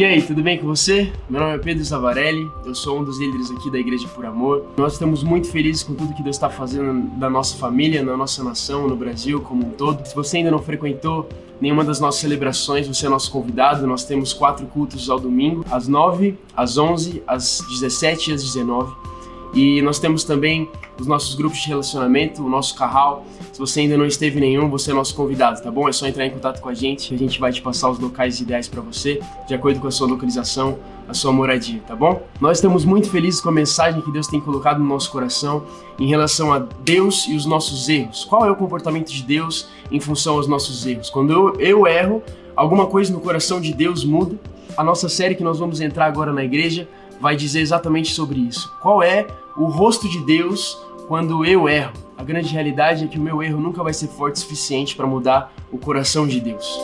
E aí, tudo bem com você? Meu nome é Pedro Zavarelli, eu sou um dos líderes aqui da Igreja por Amor. Nós estamos muito felizes com tudo que Deus está fazendo da nossa família, na nossa nação, no Brasil como um todo. Se você ainda não frequentou nenhuma das nossas celebrações, você é nosso convidado. Nós temos quatro cultos ao domingo, às 9, às 11, às 17 e às 19. E nós temos também os nossos grupos de relacionamento, o nosso carral. Se você ainda não esteve em nenhum, você é nosso convidado, tá bom? É só entrar em contato com a gente, a gente vai te passar os locais ideais para você, de acordo com a sua localização, a sua moradia, tá bom? Nós estamos muito felizes com a mensagem que Deus tem colocado no nosso coração em relação a Deus e os nossos erros. Qual é o comportamento de Deus em função aos nossos erros? Quando eu, eu erro, alguma coisa no coração de Deus muda. A nossa série que nós vamos entrar agora na igreja vai dizer exatamente sobre isso. Qual é o rosto de Deus quando eu erro. A grande realidade é que o meu erro nunca vai ser forte o suficiente para mudar o coração de Deus.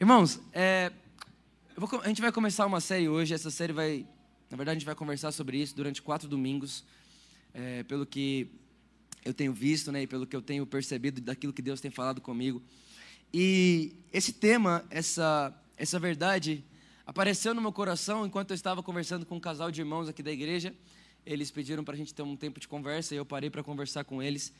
Irmãos, é, vou, a gente vai começar uma série hoje. Essa série vai, na verdade, a gente vai conversar sobre isso durante quatro domingos, é, pelo que eu tenho visto, né, e pelo que eu tenho percebido daquilo que Deus tem falado comigo. E esse tema, essa essa verdade apareceu no meu coração enquanto eu estava conversando com um casal de irmãos aqui da igreja. Eles pediram para a gente ter um tempo de conversa e eu parei para conversar com eles.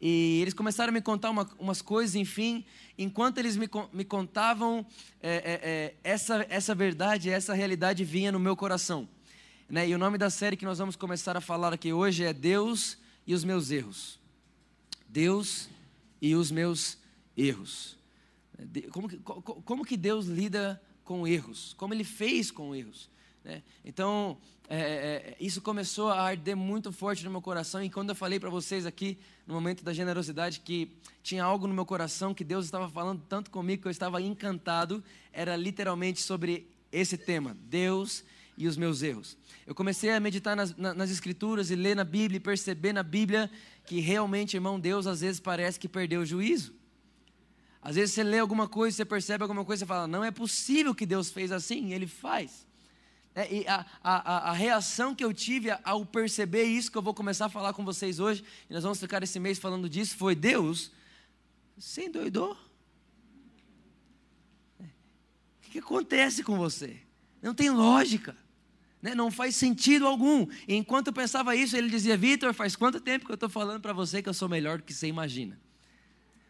E eles começaram a me contar uma, umas coisas, enfim. Enquanto eles me, me contavam, é, é, é, essa, essa verdade, essa realidade vinha no meu coração. Né? E o nome da série que nós vamos começar a falar aqui hoje é Deus e os meus erros. Deus e os meus erros. Como que, como que Deus lida com erros, como ele fez com erros. Né? Então, é, é, isso começou a arder muito forte no meu coração. E quando eu falei para vocês aqui, no momento da generosidade, que tinha algo no meu coração que Deus estava falando tanto comigo que eu estava encantado, era literalmente sobre esse tema: Deus e os meus erros. Eu comecei a meditar nas, nas Escrituras e ler na Bíblia e perceber na Bíblia que realmente, irmão, Deus às vezes parece que perdeu o juízo. Às vezes você lê alguma coisa, você percebe alguma coisa, você fala, não é possível que Deus fez assim, ele faz. É, e a, a, a, reação que eu tive ao perceber isso, que eu vou começar a falar com vocês hoje, e nós vamos ficar esse mês falando disso, foi Deus, você endoidou? É. O que acontece com você? Não tem lógica. Né? Não faz sentido algum. E enquanto eu pensava isso, ele dizia: Vitor, faz quanto tempo que eu estou falando para você que eu sou melhor do que você imagina?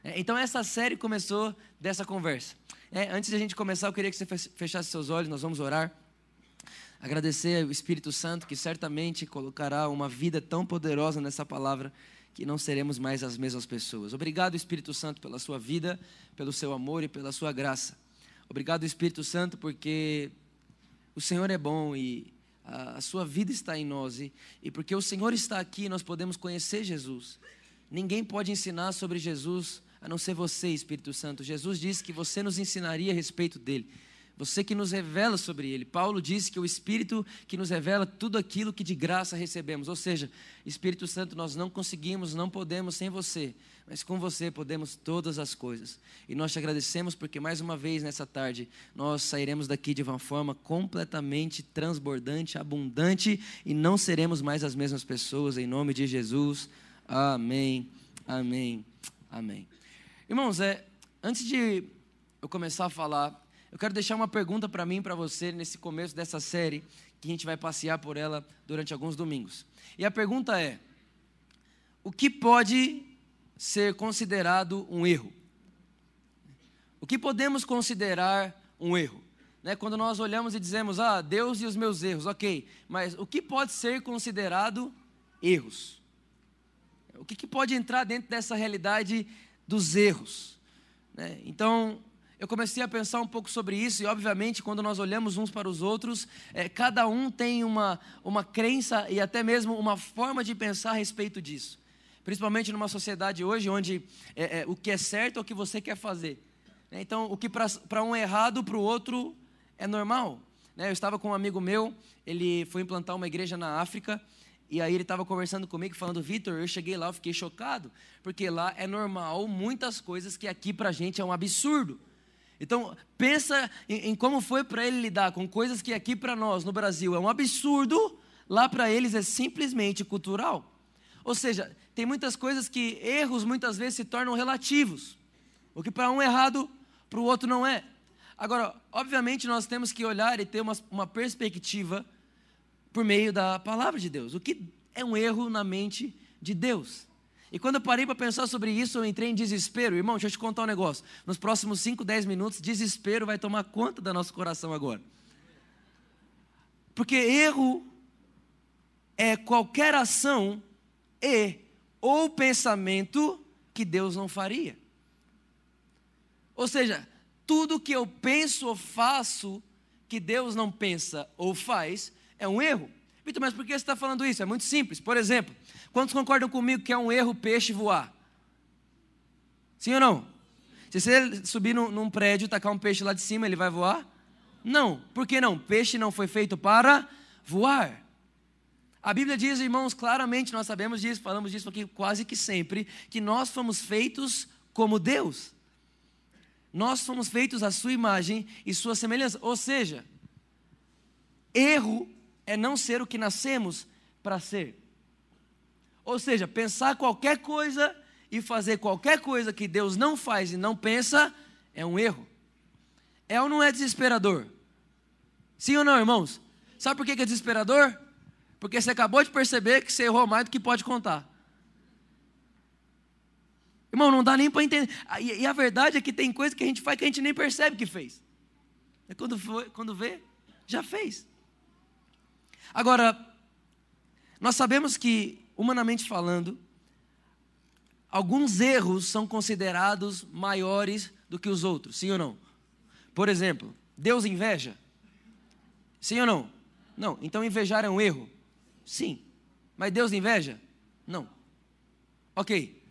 É, então essa série começou dessa conversa. É, antes de a gente começar, eu queria que você fechasse seus olhos, nós vamos orar. Agradecer ao Espírito Santo que certamente colocará uma vida tão poderosa nessa palavra que não seremos mais as mesmas pessoas. Obrigado, Espírito Santo, pela sua vida, pelo seu amor e pela sua graça. Obrigado, Espírito Santo, porque o Senhor é bom e a, sua vida está em nós e, e porque o Senhor está aqui, nós podemos conhecer Jesus. Ninguém pode ensinar sobre Jesus a não ser você, Espírito Santo. Jesus disse que você nos ensinaria a respeito dele. Você que nos revela sobre ele. Paulo disse que o Espírito que nos revela tudo aquilo que de graça recebemos. Ou seja, Espírito Santo, nós não conseguimos, não podemos sem você, mas com você podemos todas as coisas. E nós te agradecemos porque mais uma vez nessa tarde nós sairemos daqui de uma forma completamente transbordante, abundante e não seremos mais as mesmas pessoas em nome de Jesus. Amém. Amém. Amém. Irmãos, é, antes de eu começar a falar, eu quero deixar uma pergunta para mim e para você nesse começo dessa série, que a gente vai passear por ela durante alguns domingos. E a pergunta é: o que pode ser considerado um erro? O que podemos considerar um erro? Né, quando nós olhamos e dizemos, ah, Deus e os meus erros, ok, mas o que pode ser considerado erros? O que, que pode entrar dentro dessa realidade dos erros. Né? Então, eu comecei a pensar um pouco sobre isso, e obviamente, quando nós olhamos uns para os outros, é, cada um tem uma, uma crença e até mesmo uma forma de pensar a respeito disso. Principalmente numa sociedade hoje, onde é, é, o que é certo é o que você quer fazer. Né? Então, o que para um é errado, para o outro é normal. Né? Eu estava com um amigo meu, ele foi implantar uma igreja na África, e aí ele estava conversando comigo, falando, Vitor, eu cheguei lá, eu fiquei chocado, porque lá é normal muitas coisas que aqui para a gente é um absurdo. Então, pensa em, em como foi para ele lidar com coisas que aqui para nós, no Brasil, é um absurdo, lá para eles é simplesmente cultural. Ou seja, tem muitas coisas que erros muitas vezes se tornam relativos. O que para um é errado, para o outro não é. Agora, obviamente, nós temos que olhar e ter uma, uma perspectiva por meio da palavra de Deus. O que é um erro na mente de Deus? E quando eu parei para pensar sobre isso, eu entrei em desespero. Irmão, deixa eu te contar um negócio. Nos próximos 5, 10 minutos, desespero vai tomar conta do nosso coração agora. Porque erro é qualquer ação e ou pensamento que Deus não faria. Ou seja, tudo que eu penso ou faço que Deus não pensa ou faz é um erro. Vitor, mas por que você está falando isso? É muito simples. Por exemplo, quantos concordam comigo que é um erro peixe voar? Sim ou não? Se você subir num, num prédio e tacar um peixe lá de cima, ele vai voar? Não. Por que não? Peixe não foi feito para voar. A Bíblia diz, irmãos, claramente, nós sabemos disso, falamos disso aqui quase que sempre, que nós fomos feitos como Deus. Nós fomos feitos à sua imagem e sua semelhança. Ou seja, erro é não ser o que nascemos para ser. Ou seja, pensar qualquer coisa e fazer qualquer coisa que Deus não faz e não pensa é um erro. É ou não é desesperador? Sim ou não, irmãos? Sabe por que é desesperador? Porque você acabou de perceber que você errou mais do que pode contar. Irmão, não dá nem para entender. E, a verdade é que tem coisa que a gente faz que a gente nem percebe que fez. E quando, foi, quando vê, já fez. Agora, nós sabemos que, humanamente falando, alguns erros são considerados maiores do que os outros, sim ou não? Por exemplo, Deus inveja? Sim ou não? Não. Então invejar é um erro? Sim. Mas Deus inveja? Não. Ok.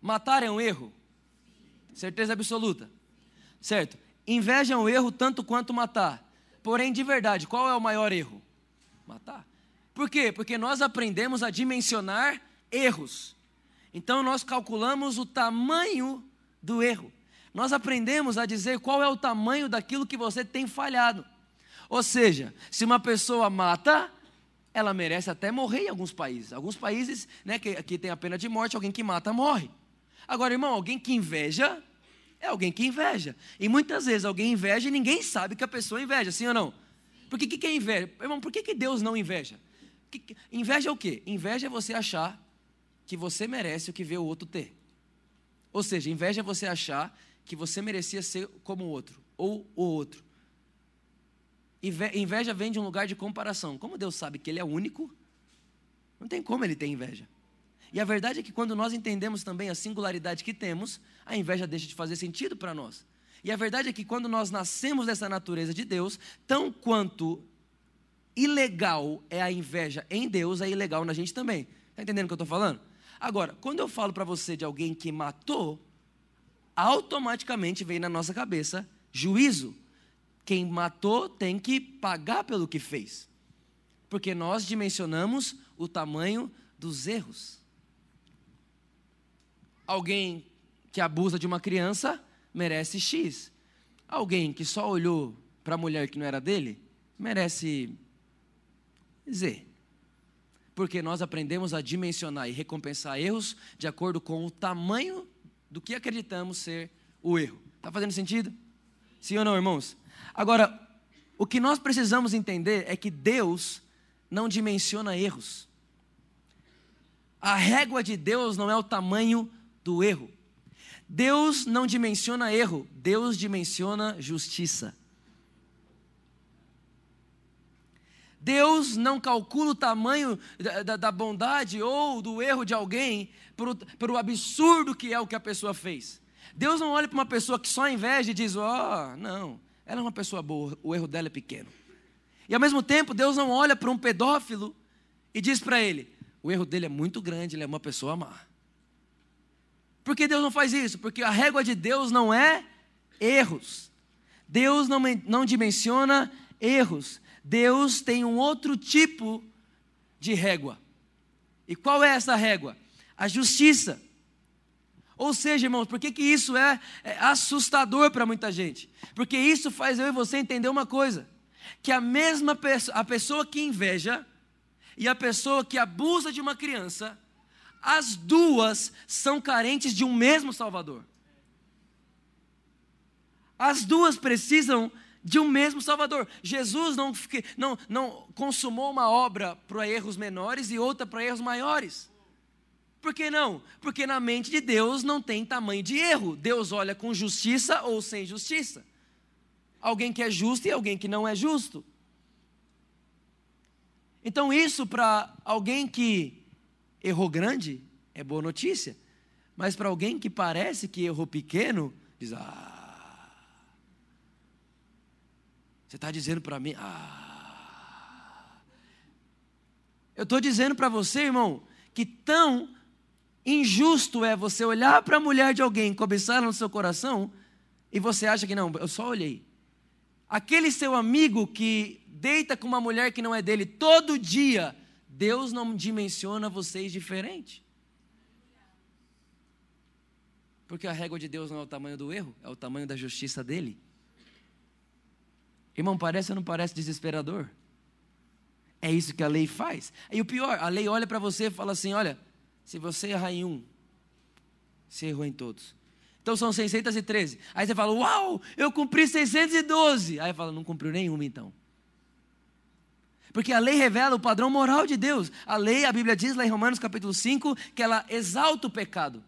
Matar é um erro? Certeza absoluta. Certo. Inveja é um erro tanto quanto matar. Porém, de verdade, qual é o maior erro? Matar. Por quê? Porque nós aprendemos a dimensionar erros. Então nós calculamos o tamanho do erro. Nós aprendemos a dizer qual é o tamanho daquilo que você tem falhado. Ou seja, se uma pessoa mata, ela merece até morrer em alguns países. Alguns países, né, que, que tem a pena de morte, alguém que mata morre. Agora, irmão, alguém que inveja é alguém que inveja. E muitas vezes alguém inveja e ninguém sabe que a pessoa inveja, sim ou não? Porque o que, que é inveja? Irmão, por que, que Deus não inveja? Que, inveja é o quê? Inveja é você achar que você merece o que vê o outro ter. Ou seja, inveja é você achar que você merecia ser como o outro, ou o outro. Inveja vem de um lugar de comparação. Como Deus sabe que Ele é único, não tem como Ele ter inveja. E a verdade é que quando nós entendemos também a singularidade que temos, a inveja deixa de fazer sentido para nós. E a verdade é que quando nós nascemos dessa natureza de Deus, tão quanto ilegal é a inveja em Deus, é ilegal na gente também. Está entendendo o que eu estou falando? Agora, quando eu falo para você de alguém que matou, automaticamente vem na nossa cabeça juízo. Quem matou tem que pagar pelo que fez. Porque nós dimensionamos o tamanho dos erros. Alguém que abusa de uma criança merece X. Alguém que só olhou para a mulher que não era dele, merece Z. Porque nós aprendemos a dimensionar e recompensar erros de acordo com o tamanho do que acreditamos ser o erro. Está fazendo sentido? Sim ou não, irmãos? Agora, o que nós precisamos entender é que Deus não dimensiona erros. A régua de Deus não é o tamanho do erro. Deus não dimensiona erro, Deus dimensiona justiça. Deus não calcula o tamanho da, da, da bondade ou do erro de alguém por, por o absurdo que é o que a pessoa fez. Deus não olha para uma pessoa que só inveja e diz: Ó, oh, não, ela é uma pessoa boa, o erro dela é pequeno. E ao mesmo tempo, Deus não olha para um pedófilo e diz para ele: o erro dele é muito grande, ele é uma pessoa má. Por que Deus não faz isso? Porque a régua de Deus não é erros. Deus não, não dimensiona erros. Deus tem um outro tipo de régua. E qual é essa régua? A justiça. Ou seja, irmãos, por que, que isso é, é assustador para muita gente? Porque isso faz eu e você entender uma coisa: que a mesma pessoa, a pessoa que inveja e a pessoa que abusa de uma criança, as duas são carentes de um mesmo Salvador. As duas precisam de um mesmo Salvador. Jesus não, não, não consumou uma obra para erros menores e outra para erros maiores. Por que não? Porque na mente de Deus não tem tamanho de erro. Deus olha com justiça ou sem justiça. Alguém que é justo e alguém que não é justo. Então, isso para alguém que errou grande é boa notícia. Mas para alguém que parece que errou pequeno, diz: Ah, você está dizendo para mim, ah. Eu estou dizendo para você, irmão, que tão injusto é você olhar para a mulher de alguém, cobiçar no seu coração, e você acha que não, eu só olhei. Aquele seu amigo que deita com uma mulher que não é dele todo dia, Deus não dimensiona vocês diferente. Porque a régua de Deus não é o tamanho do erro, é o tamanho da justiça dele. Irmão, parece ou não parece desesperador? É isso que a lei faz. E o pior, a lei olha para você e fala assim: olha, se você errar em um, você errou em todos. Então são 613. Aí você fala, uau, eu cumpri 612. Aí fala, não cumpriu nenhuma então. Porque a lei revela o padrão moral de Deus. A lei, a Bíblia diz lá em Romanos capítulo 5, que ela exalta o pecado.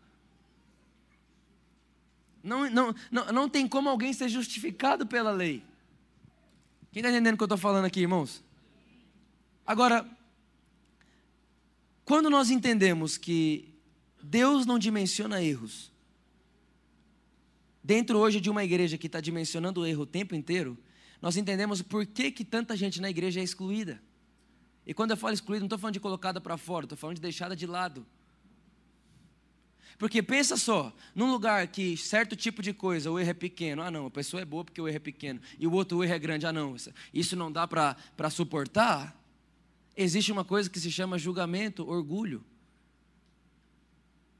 Não, não, não, não tem como alguém ser justificado pela lei. Quem está entendendo o que eu estou falando aqui, irmãos? Agora, quando nós entendemos que Deus não dimensiona erros, dentro hoje de uma igreja que está dimensionando o erro o tempo inteiro, nós entendemos por que, que tanta gente na igreja é excluída. E quando eu falo excluída, não estou falando de colocada para fora, estou falando de deixada de lado. Porque pensa só, num lugar que certo tipo de coisa, o erro é pequeno, ah não, a pessoa é boa porque o erro é pequeno, e o outro o erro é grande, ah não, isso não dá para suportar, existe uma coisa que se chama julgamento, orgulho.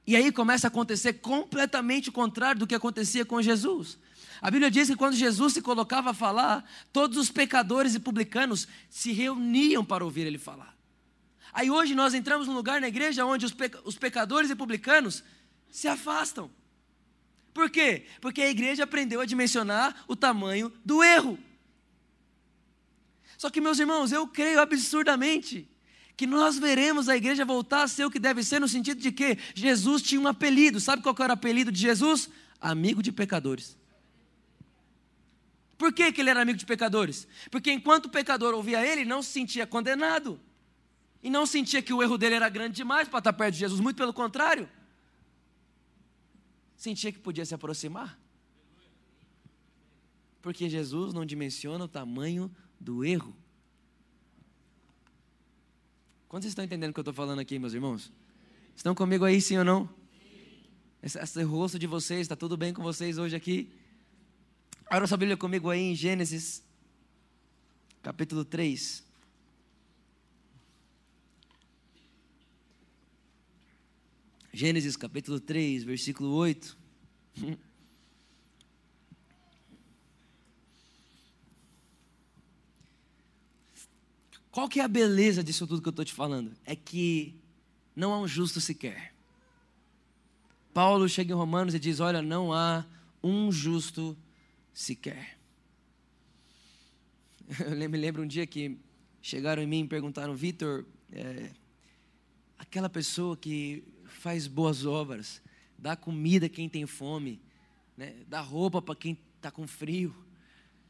E aí começa a acontecer completamente o contrário do que acontecia com Jesus. A Bíblia diz que quando Jesus se colocava a falar, todos os pecadores e publicanos se reuniam para ouvir ele falar. Aí hoje nós entramos num lugar na igreja onde os, os pecadores e publicanos se afastam. Por quê? Porque a igreja aprendeu a dimensionar o tamanho do erro. Só que, meus irmãos, eu creio absurdamente que nós veremos a igreja voltar a ser o que deve ser, no sentido de que Jesus tinha um apelido. Sabe qual era o apelido de Jesus? Amigo de pecadores. Por que, que ele era amigo de pecadores? Porque enquanto o pecador ouvia ele, não se sentia condenado. E não sentia que o erro dele era grande demais para estar perto de Jesus, muito pelo contrário. Sentia que podia se aproximar. Porque Jesus não dimensiona o tamanho do erro. Quantos estão entendendo o que eu estou falando aqui, meus irmãos? Estão comigo aí, sim ou não? Esse, esse rosto de vocês, está tudo bem com vocês hoje aqui? Abra sua Bíblia comigo aí em Gênesis, capítulo 3. Gênesis capítulo 3, versículo 8. Qual que é a beleza disso tudo que eu estou te falando? É que não há um justo sequer. Paulo chega em Romanos e diz: Olha, não há um justo sequer. Eu me lembro um dia que chegaram em mim e perguntaram: Vitor, é, aquela pessoa que faz boas obras, dá comida a quem tem fome, né, dá roupa para quem está com frio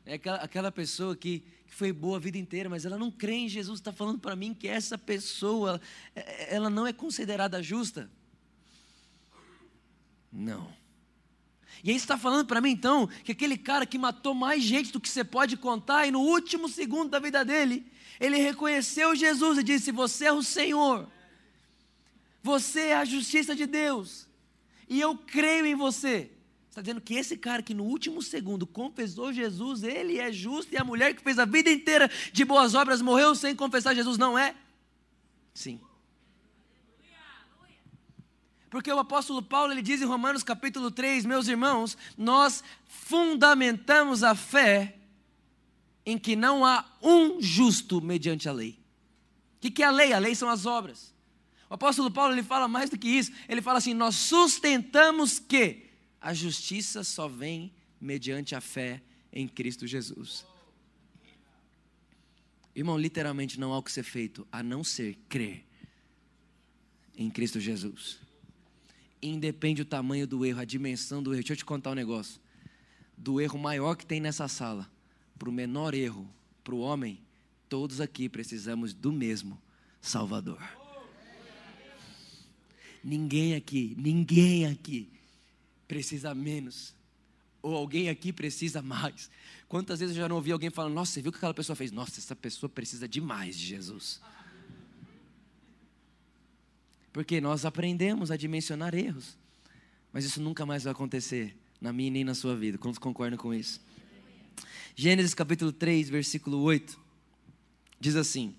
é aquela, aquela pessoa que, que foi boa a vida inteira, mas ela não crê em Jesus, está falando para mim que essa pessoa, é, é, ela não é considerada justa. Não. E aí está falando para mim então que aquele cara que matou mais gente do que você pode contar, e no último segundo da vida dele, ele reconheceu Jesus e disse: Você é o Senhor, você é a justiça de Deus, e eu creio em você está dizendo que esse cara que no último segundo confessou Jesus, ele é justo, e a mulher que fez a vida inteira de boas obras morreu sem confessar Jesus, não é? Sim. Porque o apóstolo Paulo ele diz em Romanos capítulo 3, meus irmãos, nós fundamentamos a fé em que não há um justo mediante a lei. O que é a lei? A lei são as obras. O apóstolo Paulo ele fala mais do que isso. Ele fala assim: nós sustentamos que a justiça só vem mediante a fé em Cristo Jesus. Irmão, literalmente não há o que ser feito a não ser crer em Cristo Jesus. Independe o tamanho do erro, a dimensão do erro. Deixa eu te contar um negócio. Do erro maior que tem nessa sala, para o menor erro, para o homem, todos aqui precisamos do mesmo Salvador. Ninguém aqui, ninguém aqui precisa menos. Ou alguém aqui precisa mais. Quantas vezes eu já não ouvi alguém falando, nossa, você viu o que aquela pessoa fez? Nossa, essa pessoa precisa demais de Jesus. Porque nós aprendemos a dimensionar erros. Mas isso nunca mais vai acontecer na minha nem na sua vida. Quantos concordam com isso? Gênesis capítulo 3, versículo 8. Diz assim: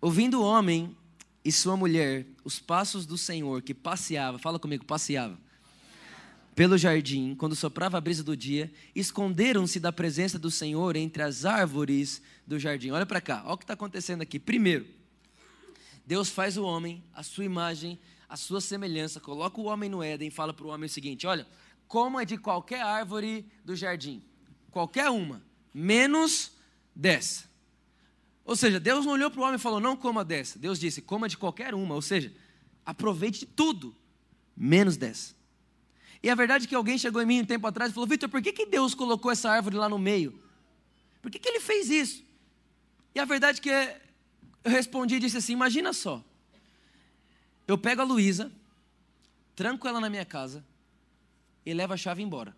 Ouvindo o homem e sua mulher os passos do Senhor que passeava, fala comigo, passeava, pelo jardim, quando soprava a brisa do dia, esconderam-se da presença do Senhor entre as árvores do jardim. Olha para cá, olha o que está acontecendo aqui. Primeiro, Deus faz o homem, a sua imagem, a sua semelhança, coloca o homem no Éden e fala para o homem o seguinte: olha, coma de qualquer árvore do jardim, qualquer uma, menos dessa. Ou seja, Deus não olhou para o homem e falou: não coma dessa. Deus disse: coma de qualquer uma. Ou seja, aproveite de tudo, menos dessa. E a verdade é que alguém chegou em mim um tempo atrás e falou: Vitor, por que, que Deus colocou essa árvore lá no meio? Por que, que ele fez isso? E a verdade é que eu respondi e disse assim: Imagina só. Eu pego a Luísa, tranco ela na minha casa e levo a chave embora.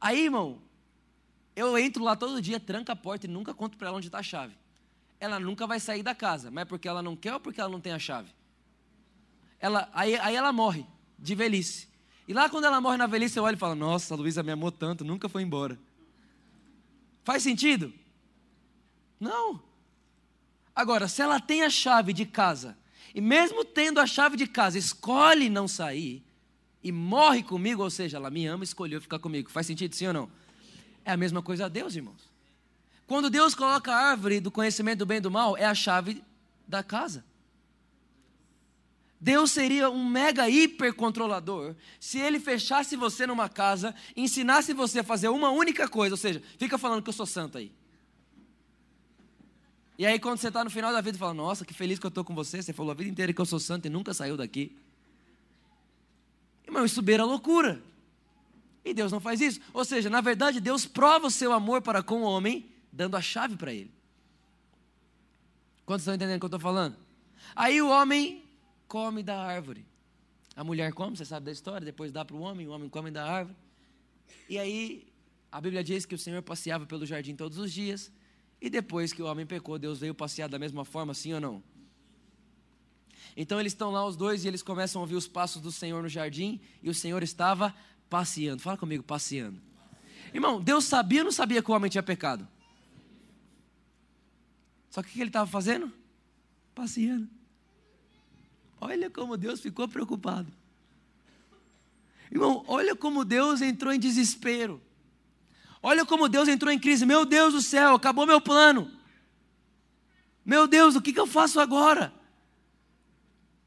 Aí, irmão, eu entro lá todo dia, tranco a porta e nunca conto para ela onde está a chave. Ela nunca vai sair da casa, mas é porque ela não quer ou porque ela não tem a chave? Ela, aí, aí ela morre de velhice. E lá quando ela morre na velhice, eu olho e falo: Nossa, a Luísa me amou tanto, nunca foi embora. Faz sentido? Não. Agora, se ela tem a chave de casa, e mesmo tendo a chave de casa, escolhe não sair, e morre comigo, ou seja, ela me ama escolheu ficar comigo. Faz sentido sim ou não? É a mesma coisa a Deus, irmãos. Quando Deus coloca a árvore do conhecimento do bem e do mal, é a chave da casa. Deus seria um mega hiper controlador se ele fechasse você numa casa, ensinasse você a fazer uma única coisa, ou seja, fica falando que eu sou santo aí. E aí quando você está no final da vida, fala: "Nossa, que feliz que eu estou com você, você falou a vida inteira que eu sou santo e nunca saiu daqui". Irmão, isso beira loucura. E Deus não faz isso. Ou seja, na verdade, Deus prova o seu amor para com o homem, dando a chave para ele. Quantos estão entendendo o que eu estou falando? Aí o homem come da árvore. A mulher come, você sabe da história, depois dá para o homem, o homem come da árvore. E aí, a Bíblia diz que o Senhor passeava pelo jardim todos os dias. E depois que o homem pecou, Deus veio passear da mesma forma, sim ou não? Então eles estão lá os dois e eles começam a ouvir os passos do Senhor no jardim e o Senhor estava passeando. Fala comigo, passeando. Irmão, Deus sabia ou não sabia que o homem tinha pecado? Só que o que ele estava fazendo? Passeando. Olha como Deus ficou preocupado. Irmão, olha como Deus entrou em desespero. Olha como Deus entrou em crise. Meu Deus do céu, acabou meu plano. Meu Deus, o que, que eu faço agora?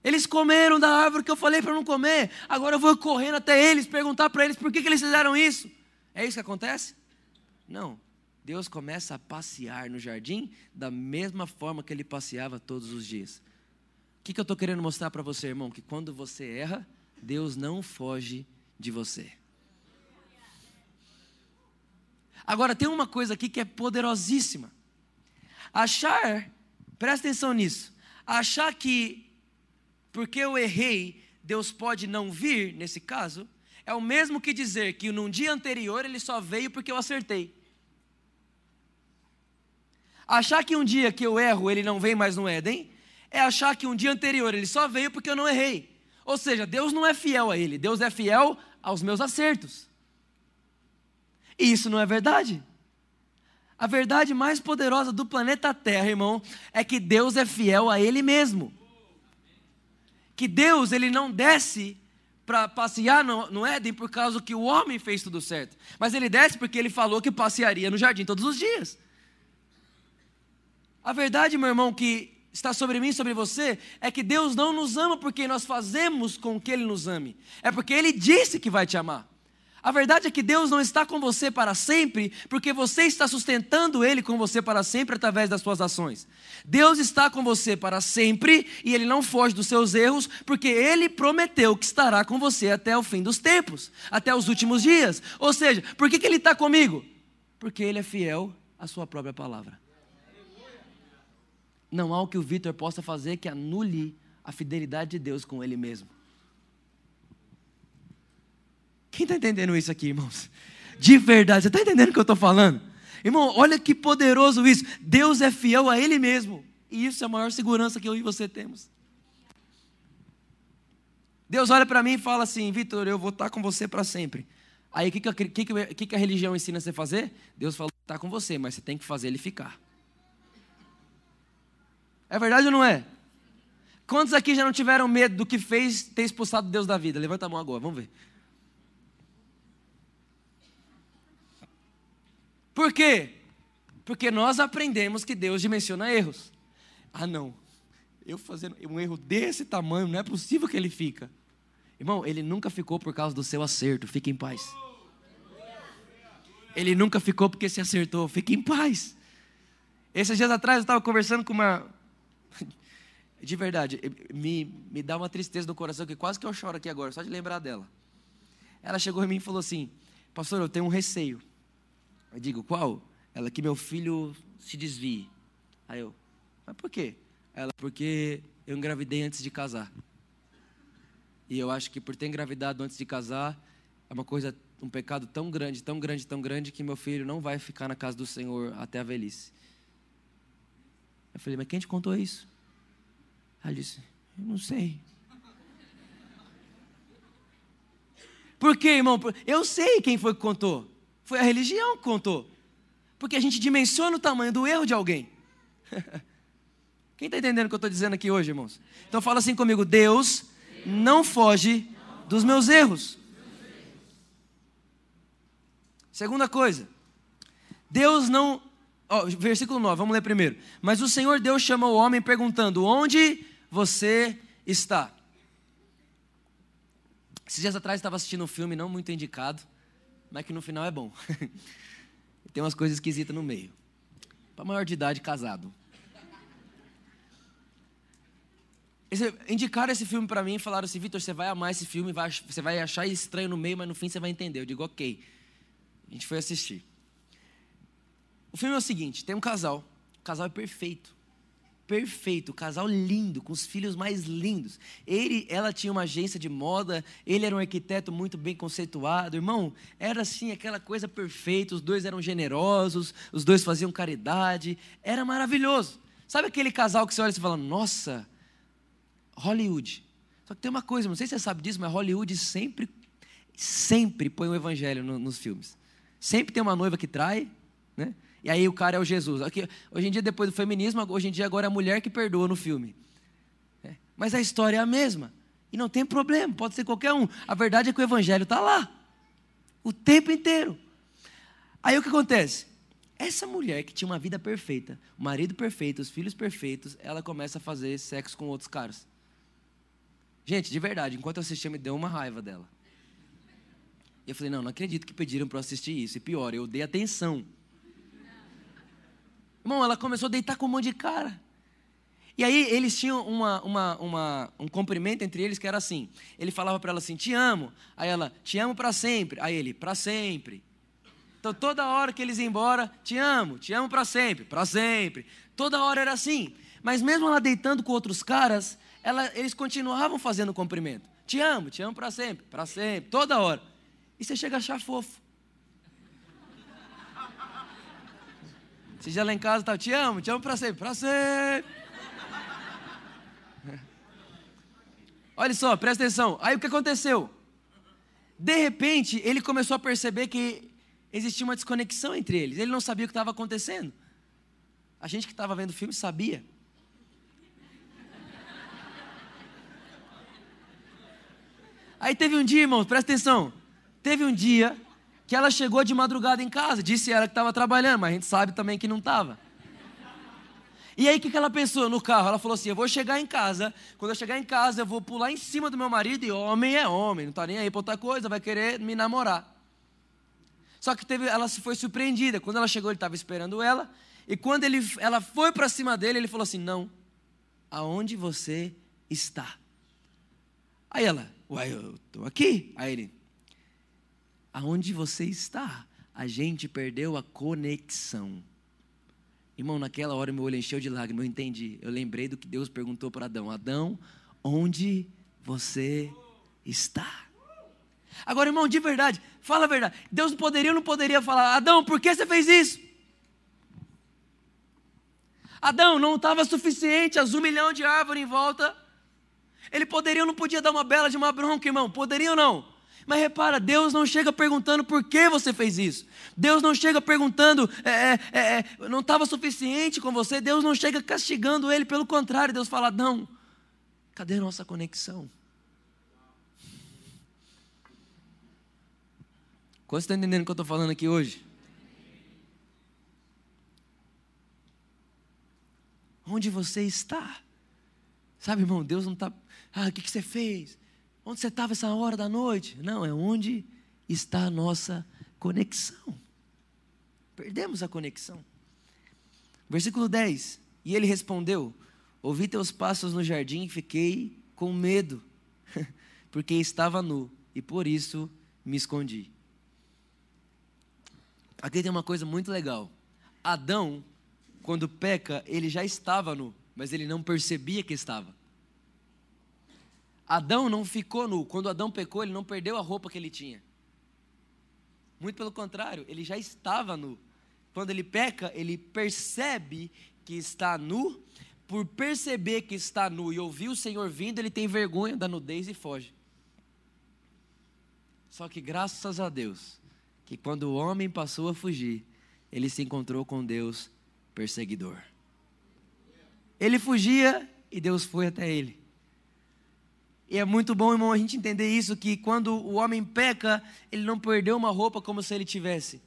Eles comeram da árvore que eu falei para não comer. Agora eu vou correndo até eles, perguntar para eles por que, que eles fizeram isso. É isso que acontece? Não. Deus começa a passear no jardim da mesma forma que ele passeava todos os dias que, que eu estou querendo mostrar para você, irmão? Que quando você erra, Deus não foge de você. Agora, tem uma coisa aqui que é poderosíssima. Achar, presta atenção nisso, achar que porque eu errei, Deus pode não vir, nesse caso, é o mesmo que dizer que num dia anterior ele só veio porque eu acertei. Achar que um dia que eu erro ele não vem mais no Éden, é achar que um dia anterior ele só veio porque eu não errei. Ou seja, Deus não é fiel a ele, Deus é fiel aos meus acertos. E isso não é verdade. A verdade mais poderosa do planeta Terra, irmão, é que Deus é fiel a ele mesmo. Que Deus, ele não desce para passear no, no Éden por causa que o homem fez tudo certo. Mas ele desce porque ele falou que passearia no jardim todos os dias. A verdade, meu irmão, que está sobre mim, sobre você, é que Deus não nos ama porque nós fazemos com que Ele nos ame, é porque Ele disse que vai te amar. A verdade é que Deus não está com você para sempre, porque você está sustentando Ele com você para sempre através das suas ações. Deus está com você para sempre e Ele não foge dos seus erros, porque Ele prometeu que estará com você até o fim dos tempos, até os últimos dias. Ou seja, por que, que Ele está comigo? Porque Ele é fiel à Sua própria palavra. Não há o que o Vitor possa fazer que anule a fidelidade de Deus com Ele mesmo. Quem está entendendo isso aqui, irmãos? De verdade, você está entendendo o que eu estou falando? Irmão, olha que poderoso isso. Deus é fiel a Ele mesmo. E isso é a maior segurança que eu e você temos. Deus olha para mim e fala assim: Vitor, eu vou estar com você para sempre. Aí o que, que, que, que, a religião ensina você a fazer? Deus fala: está com você, mas você tem que fazer ele ficar. É verdade ou não é? Quantos aqui já não tiveram medo do que fez ter expulsado Deus da vida? Levanta a mão agora, vamos ver. Por quê? Porque nós aprendemos que Deus dimensiona erros. Ah, não. Eu fazendo um erro desse tamanho, não é possível que ele fica. Irmão, ele nunca ficou por causa do seu acerto. Fique em paz. Ele nunca ficou porque se acertou. Fique em paz. Esses dias atrás eu estava conversando com uma. De verdade, me, me dá uma tristeza no coração que quase que eu choro aqui agora, só de lembrar dela. Ela chegou em mim e falou assim: Pastor, eu tenho um receio. Eu digo, qual? Ela, que meu filho se desvie. Aí eu, mas por quê? Ela, porque eu engravidei antes de casar. E eu acho que por ter engravidado antes de casar, é uma coisa, um pecado tão grande, tão grande, tão grande, que meu filho não vai ficar na casa do Senhor até a velhice. Eu falei, mas quem te contou isso? Ela disse, eu não sei. Por quê, irmão? Eu sei quem foi que contou. Foi a religião que contou. Porque a gente dimensiona o tamanho do erro de alguém. Quem está entendendo o que eu estou dizendo aqui hoje, irmãos? Então fala assim comigo: Deus não foge dos meus erros. Segunda coisa, Deus não. Versículo 9, vamos ler primeiro. Mas o Senhor Deus chamou o homem perguntando: Onde você está? Esses dias atrás estava assistindo um filme não muito indicado mas que no final é bom. Tem umas coisas esquisitas no meio. Para maior de idade, casado. Esse, indicaram esse filme para mim e falaram assim: Vitor, você vai amar esse filme, vai, você vai achar estranho no meio, mas no fim você vai entender. Eu digo, ok. A gente foi assistir. O filme é o seguinte: tem um casal, o casal é perfeito perfeito, casal lindo, com os filhos mais lindos. Ele, ela tinha uma agência de moda, ele era um arquiteto muito bem conceituado. Irmão, era assim aquela coisa perfeita, os dois eram generosos, os dois faziam caridade, era maravilhoso. Sabe aquele casal que você olha e fala: "Nossa, Hollywood". Só que tem uma coisa, não sei se você sabe disso, mas Hollywood sempre sempre põe o evangelho no, nos filmes. Sempre tem uma noiva que trai, né? E aí o cara é o Jesus. Aqui, hoje em dia, depois do feminismo, hoje em dia agora é a mulher que perdoa no filme. É. Mas a história é a mesma. E não tem problema, pode ser qualquer um. A verdade é que o evangelho está lá. O tempo inteiro. Aí o que acontece? Essa mulher que tinha uma vida perfeita, o marido perfeito, os filhos perfeitos, ela começa a fazer sexo com outros caras. Gente, de verdade, enquanto eu assistia, me deu uma raiva dela. E eu falei, não, não acredito que pediram para eu assistir isso. E pior, eu dei atenção. Irmão, ela começou a deitar com um monte de cara. E aí eles tinham uma, uma, uma, um cumprimento entre eles que era assim. Ele falava para ela assim, te amo. Aí ela, te amo para sempre. Aí ele, para sempre. Então toda hora que eles iam embora, te amo, te amo para sempre, para sempre. Toda hora era assim. Mas mesmo ela deitando com outros caras, ela, eles continuavam fazendo cumprimento. Te amo, te amo para sempre, para sempre, toda hora. E você chega a achar fofo. Você já lá em casa tá, te amo, te amo para sempre, para sempre. Olha só, presta atenção. Aí o que aconteceu? De repente, ele começou a perceber que existia uma desconexão entre eles. Ele não sabia o que estava acontecendo. A gente que estava vendo o filme sabia. Aí teve um dia, irmãos, presta atenção. Teve um dia que ela chegou de madrugada em casa, disse ela que estava trabalhando, mas a gente sabe também que não estava. E aí o que, ela pensou no carro? Ela falou assim: eu vou chegar em casa, quando eu chegar em casa, eu vou pular em cima do meu marido, e homem é homem, não está nem aí para outra coisa, vai querer me namorar. Só que teve, ela se foi surpreendida. Quando ela chegou, ele estava esperando ela. E quando ele, ela foi para cima dele, ele falou assim: Não, aonde você está? Aí ela, uai, eu estou aqui. Aí ele, aonde você está? A gente perdeu a conexão. Irmão, naquela hora meu olho encheu de lágrimas, eu entendi. Eu lembrei do que Deus perguntou para Adão: Adão, onde você está? Agora, irmão, de verdade, fala a verdade. Deus poderia ou não poderia falar: Adão, por que você fez isso? Adão, não estava suficiente as um milhão de árvores em volta. Ele poderia ou não podia dar uma bela de uma bronca, irmão? Poderia ou não? Mas repara, Deus não chega perguntando por que você fez isso. Deus não chega perguntando, é, é, é, é não estava suficiente com você. Deus não chega castigando ele, pelo contrário, Deus fala: não, cadê nossa conexão? Quantos estão entendendo o que eu estou falando aqui hoje? Onde você está? Sabe, irmão, Deus não está. Ah, o que, que você fez? Onde você estava essa hora da noite? Não, é onde está a nossa conexão. Perdemos a conexão. Versículo 10. E ele respondeu: Ouvi teus passos no jardim e fiquei com medo, porque estava nu e por isso me escondi. Aqui tem uma coisa muito legal. Adão, quando peca, ele já estava nu, mas ele não percebia que estava. Adão não ficou nu. Quando Adão pecou, ele não perdeu a roupa que ele tinha. Muito pelo contrário, ele já estava nu. Quando ele peca, ele percebe que está nu. Por perceber que está nu e ouvir o Senhor vindo, ele tem vergonha da nudez e foge. Só que graças a Deus, que quando o homem passou a fugir, ele se encontrou com Deus perseguidor. Ele fugia e Deus foi até ele. E é muito bom, irmão, a gente entender isso: que quando o homem peca, ele não perdeu uma roupa como se ele tivesse.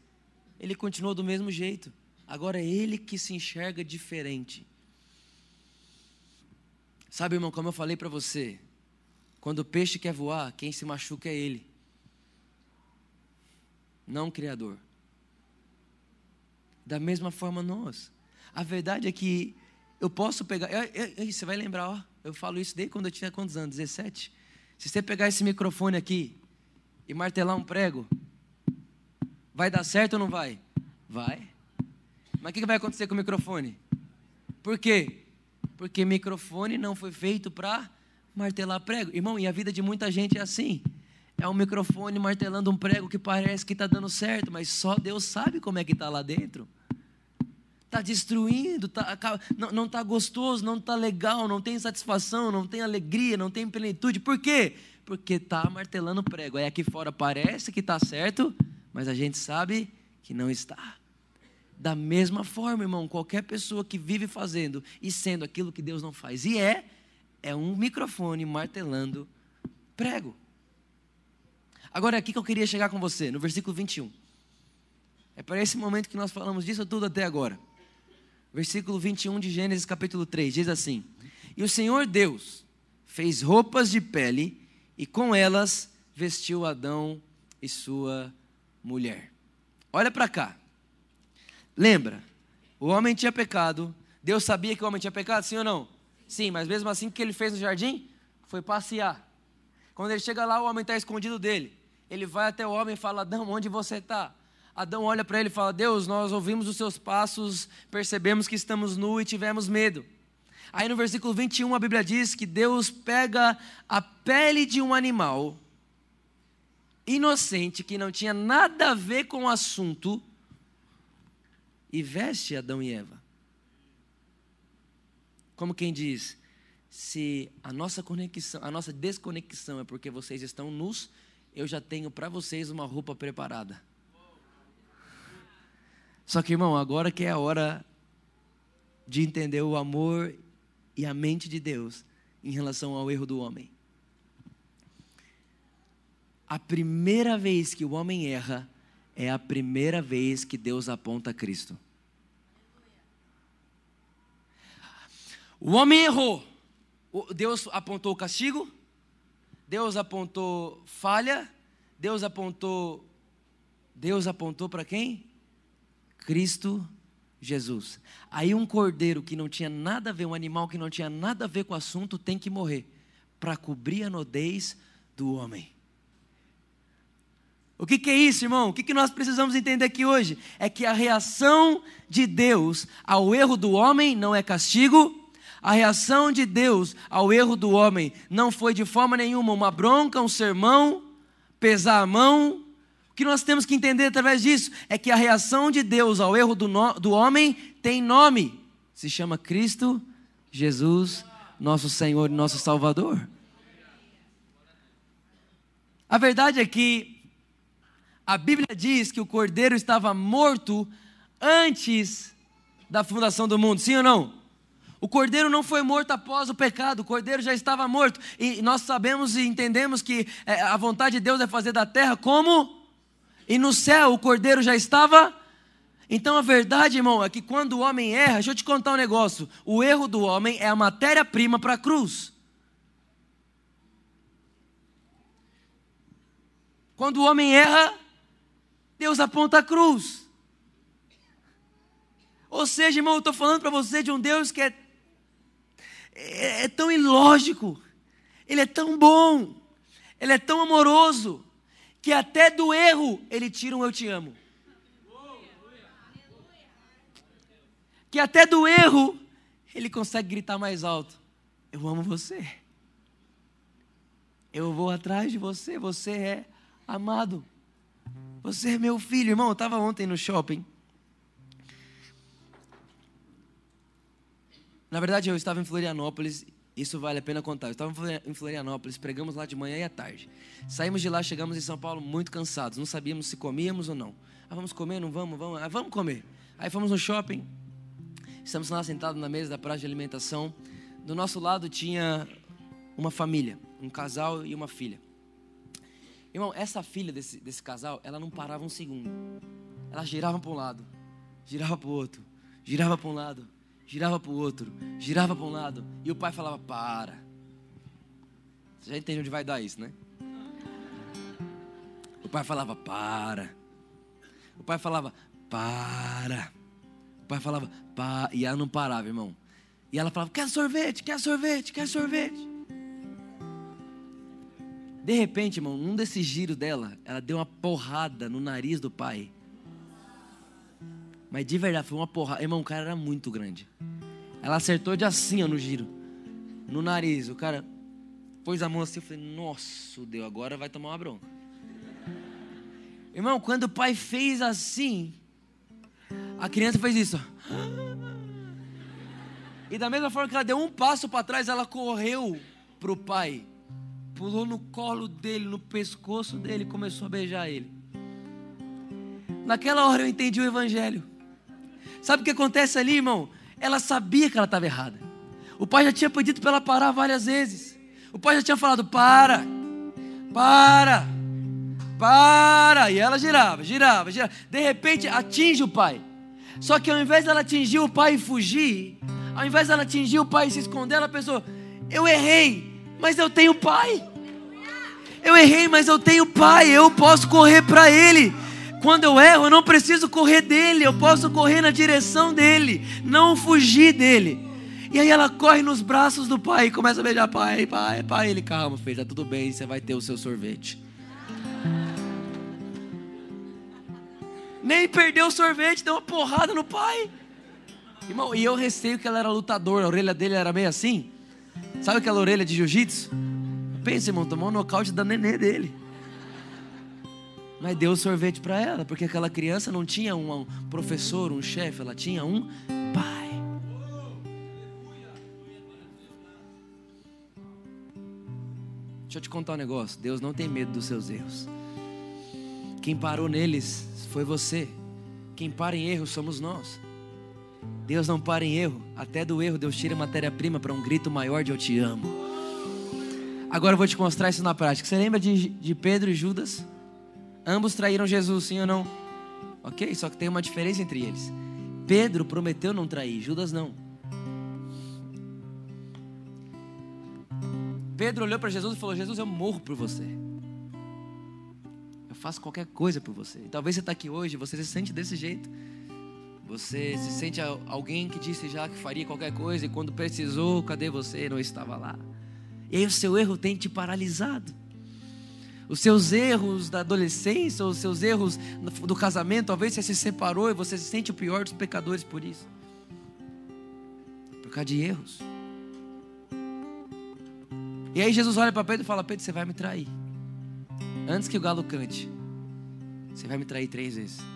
Ele continuou do mesmo jeito. Agora é ele que se enxerga diferente. Sabe, irmão, como eu falei para você, quando o peixe quer voar, quem se machuca é ele, não o Criador. Da mesma forma, nós. A verdade é que eu posso pegar. Eu, eu, você vai lembrar, ó, eu falo isso desde quando eu tinha quantos anos? 17? Se você pegar esse microfone aqui e martelar um prego, vai dar certo ou não vai? Vai. Mas o que vai acontecer com o microfone? Por quê? Porque microfone não foi feito para martelar prego. Irmão, e a vida de muita gente é assim. É um microfone martelando um prego que parece que está dando certo, mas só Deus sabe como é que está lá dentro está destruindo, tá, não está gostoso, não está legal, não tem satisfação, não tem alegria, não tem plenitude. Por quê? Porque está martelando prego. Aí aqui fora parece que está certo, mas a gente sabe que não está. Da mesma forma, irmão, qualquer pessoa que vive fazendo e sendo aquilo que Deus não faz e é, é um microfone martelando prego. Agora é aqui que eu queria chegar com você, no versículo 21. É para esse momento que nós falamos disso tudo até agora versículo 21 de Gênesis capítulo 3, diz assim: E o Senhor Deus fez roupas de pele e com elas vestiu Adão e sua mulher. Olha para cá. Lembra? O homem tinha pecado. Deus sabia que o homem tinha pecado, sim ou não? Sim, mas mesmo assim o que ele fez no jardim? Foi passear. Quando ele chega lá, o homem está escondido dele. Ele vai até o homem e fala: Adão, onde você está? Adão olha para ele e fala: Deus, nós ouvimos os seus passos, percebemos que estamos nu e tivemos medo. Aí no versículo 21 a Bíblia diz que Deus pega a pele de um animal inocente, que não tinha nada a ver com o assunto, e veste Adão e Eva. Como quem diz, se a nossa conexão, a nossa desconexão é porque vocês estão nus, eu já tenho para vocês uma roupa preparada. Só que, irmão, agora que é a hora de entender o amor e a mente de Deus em relação ao erro do homem. A primeira vez que o homem erra é a primeira vez que Deus aponta Cristo. O homem errou. Deus apontou o castigo, Deus apontou falha, Deus apontou Deus apontou para quem? Cristo Jesus. Aí um cordeiro que não tinha nada a ver, um animal que não tinha nada a ver com o assunto, tem que morrer para cobrir a nudez do homem. O que, que, é isso, irmão? O que, que nós precisamos entender aqui hoje? É que a reação de Deus ao erro do homem não é castigo, a reação de Deus ao erro do homem não foi de forma nenhuma uma bronca, um sermão, pesar a mão. Que nós temos que entender através disso é que a reação de Deus ao erro do, no, do homem tem nome, se chama Cristo Jesus, nosso Senhor e nosso Salvador. A verdade é que a Bíblia diz que o cordeiro estava morto antes da fundação do mundo, sim ou não? O cordeiro não foi morto após o pecado, o cordeiro já estava morto. E nós sabemos e entendemos que é, a vontade de Deus é fazer da terra como? E no céu o cordeiro já estava. Então a verdade, irmão, é que quando o homem erra, deixa eu te contar um negócio: o erro do homem é a matéria-prima para a cruz. Quando o homem erra, Deus aponta a cruz. Ou seja, irmão, eu estou falando para você de um Deus que é, é, é tão ilógico, Ele é tão bom, Ele é tão amoroso, que até do erro Ele tira um eu te amo. Que até do erro Ele consegue gritar mais alto: Eu amo você. Eu vou atrás de você, você é amado. Você é meu filho, irmão. Eu estava ontem no shopping. Na verdade, eu estava em Florianópolis. Isso vale a pena contar. Eu estava em Florianópolis, pregamos lá de manhã e à tarde. Saímos de lá, chegamos em São Paulo muito cansados. Não sabíamos se comíamos ou não. Ah, vamos comer? Não vamos? Vamos? Ah, vamos comer. Aí fomos no shopping. Estamos lá sentados na mesa da praça de alimentação. Do nosso lado tinha uma família, um casal e uma filha. Irmão, essa filha desse, desse casal, ela não parava um segundo. Ela girava para um lado, girava para o outro, girava para um lado, girava para o outro, girava para um lado. E o pai falava: Para. Você já entende onde vai dar isso, né? O pai falava: Para. O pai falava: Para. O pai falava: Para. E ela não parava, irmão. E ela falava: Quer sorvete? Quer sorvete? Quer sorvete? De repente, irmão, num desses giros dela, ela deu uma porrada no nariz do pai. Mas de verdade, foi uma porrada. Irmão, o cara era muito grande. Ela acertou de assim, ó, no giro. No nariz. O cara pôs a mão assim. Eu falei, nossa, Deus, agora vai tomar uma bronca. Irmão, quando o pai fez assim, a criança fez isso. E da mesma forma que ela deu um passo para trás, ela correu para o pai pulou no colo dele, no pescoço dele, começou a beijar ele. Naquela hora eu entendi o evangelho. Sabe o que acontece ali, irmão? Ela sabia que ela estava errada. O pai já tinha pedido para ela parar várias vezes. O pai já tinha falado: para, para, para. E ela girava, girava, girava. De repente atinge o pai. Só que ao invés dela atingir o pai e fugir, ao invés dela atingir o pai e se esconder, ela pensou: eu errei, mas eu tenho pai. Eu errei, mas eu tenho pai, eu posso correr para ele. Quando eu erro, eu não preciso correr dele, eu posso correr na direção dele, não fugir dele. E aí ela corre nos braços do pai e começa a beijar pai, pai, pai. Ele, calma, filho, tá tudo bem, você vai ter o seu sorvete. Nem perdeu o sorvete, deu uma porrada no pai. Irmão, e eu receio que ela era lutadora, a orelha dele era meio assim. Sabe aquela orelha de jiu-jitsu? Pensa, irmão, tomou um nocaute da nenê dele. Mas deu sorvete para ela, porque aquela criança não tinha um professor, um chefe, ela tinha um pai. Deixa eu te contar um negócio: Deus não tem medo dos seus erros. Quem parou neles foi você. Quem para em erro somos nós. Deus não para em erro. Até do erro, Deus tira matéria-prima para um grito maior de eu te amo. Agora eu vou te mostrar isso na prática. Você lembra de, de Pedro e Judas? Ambos traíram Jesus, sim ou não? Ok? Só que tem uma diferença entre eles. Pedro prometeu não trair, Judas não. Pedro olhou para Jesus e falou: Jesus, eu morro por você. faço qualquer coisa por você. E talvez você está aqui hoje, você se sente desse jeito. Você se sente alguém que disse já que faria qualquer coisa e quando precisou, cadê você? Não estava lá. E aí o seu erro tem te paralisado. Os seus erros da adolescência, os seus erros do casamento, talvez você se separou e você se sente o pior dos pecadores por isso. Por causa de erros. E aí Jesus olha para Pedro e fala: Pedro, você vai me trair. Antes que o galo cante, você vai me trair três vezes.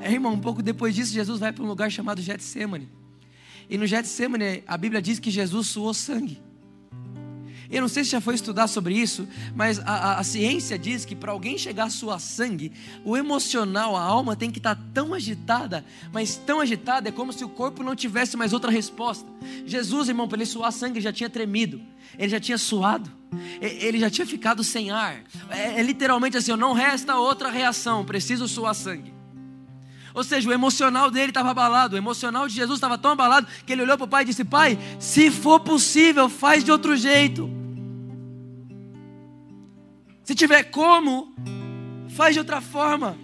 É, irmão, um pouco depois disso, Jesus vai para um lugar chamado Getsemane. E no Getsemane, a Bíblia diz que Jesus suou sangue. Eu não sei se já foi estudar sobre isso, mas a, a, a ciência diz que para alguém chegar a suar sangue, o emocional, a alma tem que estar tá tão agitada, mas tão agitada, é como se o corpo não tivesse mais outra resposta. Jesus, irmão, para ele suar sangue, já tinha tremido, ele já tinha suado, ele já tinha ficado sem ar. É, é literalmente assim: não resta outra reação, preciso suar sangue. Ou seja, o emocional dele estava abalado, o emocional de Jesus estava tão abalado que ele olhou para o pai e disse: Pai, se for possível, faz de outro jeito. Se tiver como, faz de outra forma.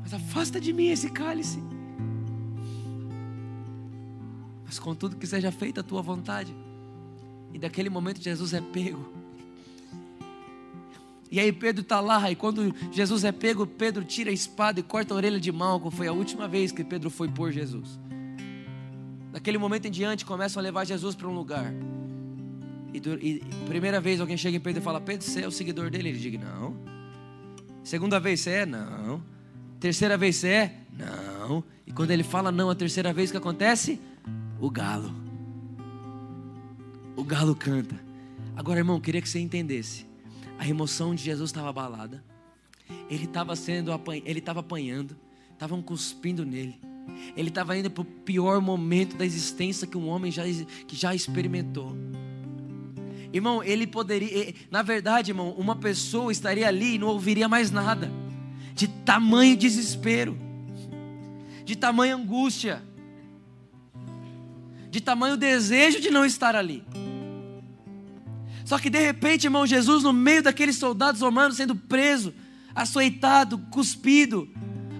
Mas afasta de mim esse cálice. Mas contudo que seja feita a tua vontade. E daquele momento Jesus é pego e aí Pedro está lá, e quando Jesus é pego, Pedro tira a espada e corta a orelha de Malco. Foi a última vez que Pedro foi por Jesus. Daquele momento em diante, começam a levar Jesus para um lugar. E, e, primeira vez alguém chega em Pedro e fala: Pedro, você é o seguidor dele? Ele diz: Não. Segunda vez você é? Não. Terceira vez você é? Não. E quando ele fala não a terceira vez, que acontece? O galo. O galo canta. Agora, irmão, queria que você entendesse a emoção de Jesus estava abalada. Ele estava sendo ele estava apanhando, estavam cuspindo nele. Ele estava indo para o pior momento da existência que um homem já, que já experimentou. Irmão, ele poderia, na verdade, irmão, uma pessoa estaria ali e não ouviria mais nada, de tamanho desespero, de tamanha angústia, de tamanho desejo de não estar ali. Só que de repente, irmão, Jesus, no meio daqueles soldados romanos sendo preso, açoitado, cuspido,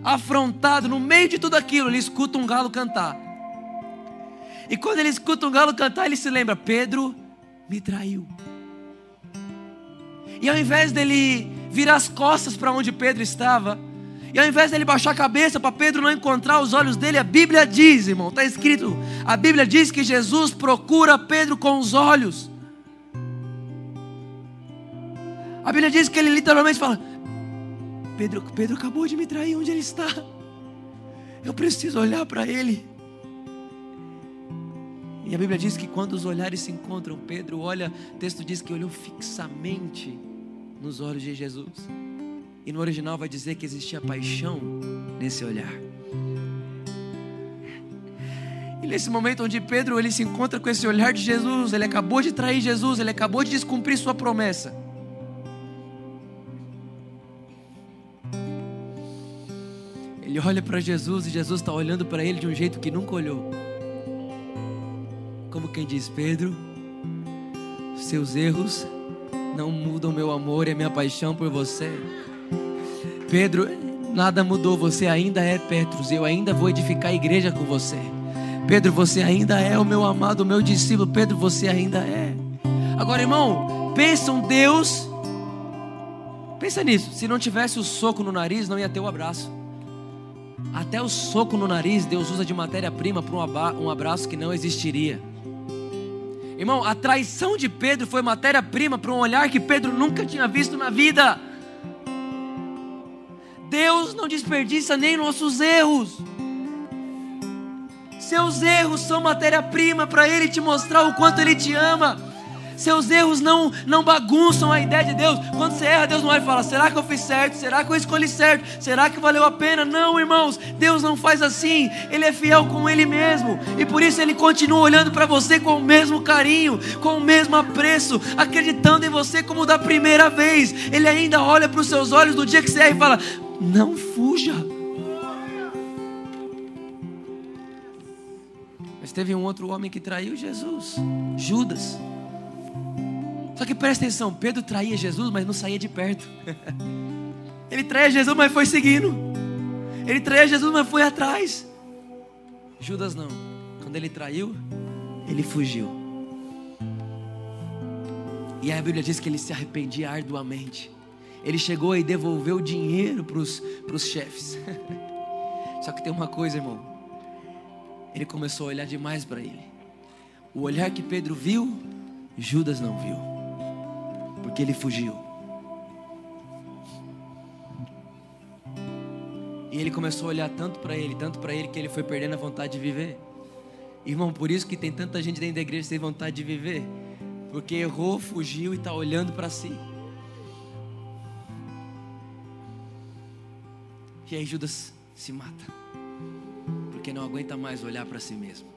afrontado, no meio de tudo aquilo, ele escuta um galo cantar. E quando ele escuta um galo cantar, ele se lembra: Pedro me traiu. E ao invés dele virar as costas para onde Pedro estava, e ao invés dele baixar a cabeça para Pedro não encontrar os olhos dele, a Bíblia diz, irmão, está escrito: a Bíblia diz que Jesus procura Pedro com os olhos. A Bíblia diz que ele literalmente fala: Pedro, Pedro acabou de me trair, onde ele está? Eu preciso olhar para ele. E a Bíblia diz que quando os olhares se encontram, Pedro olha, o texto diz que olhou fixamente nos olhos de Jesus. E no original vai dizer que existia paixão nesse olhar. E nesse momento onde Pedro ele se encontra com esse olhar de Jesus, ele acabou de trair Jesus, ele acabou de descumprir sua promessa. Ele olha para Jesus e Jesus está olhando para ele de um jeito que nunca olhou. Como quem diz: Pedro, seus erros não mudam meu amor e a minha paixão por você. Pedro, nada mudou, você ainda é Petrus, eu ainda vou edificar a igreja com você. Pedro, você ainda é o meu amado, o meu discípulo. Pedro, você ainda é. Agora, irmão, pensa um Deus. Pensa nisso. Se não tivesse o soco no nariz, não ia ter o abraço. Até o soco no nariz Deus usa de matéria-prima para um abraço que não existiria. Irmão, a traição de Pedro foi matéria-prima para um olhar que Pedro nunca tinha visto na vida. Deus não desperdiça nem nossos erros. Seus erros são matéria-prima para Ele te mostrar o quanto Ele te ama. Seus erros não, não bagunçam a ideia de Deus. Quando você erra, Deus não olha e fala: será que eu fiz certo? Será que eu escolhi certo? Será que valeu a pena? Não, irmãos, Deus não faz assim. Ele é fiel com Ele mesmo. E por isso Ele continua olhando para você com o mesmo carinho, com o mesmo apreço, acreditando em você como da primeira vez. Ele ainda olha para os seus olhos no dia que você erra e fala: não fuja. Mas teve um outro homem que traiu Jesus, Judas. Só que presta atenção, Pedro traía Jesus, mas não saía de perto. Ele traía Jesus, mas foi seguindo. Ele traía Jesus, mas foi atrás. Judas não. Quando ele traiu, ele fugiu. E a Bíblia diz que ele se arrependia arduamente. Ele chegou e devolveu dinheiro para os chefes. Só que tem uma coisa, irmão. Ele começou a olhar demais para ele. O olhar que Pedro viu, Judas não viu. Porque ele fugiu. E ele começou a olhar tanto para ele, tanto para ele, que ele foi perdendo a vontade de viver. Irmão, por isso que tem tanta gente dentro da igreja sem vontade de viver. Porque errou, fugiu e está olhando para si. E aí Judas se mata. Porque não aguenta mais olhar para si mesmo.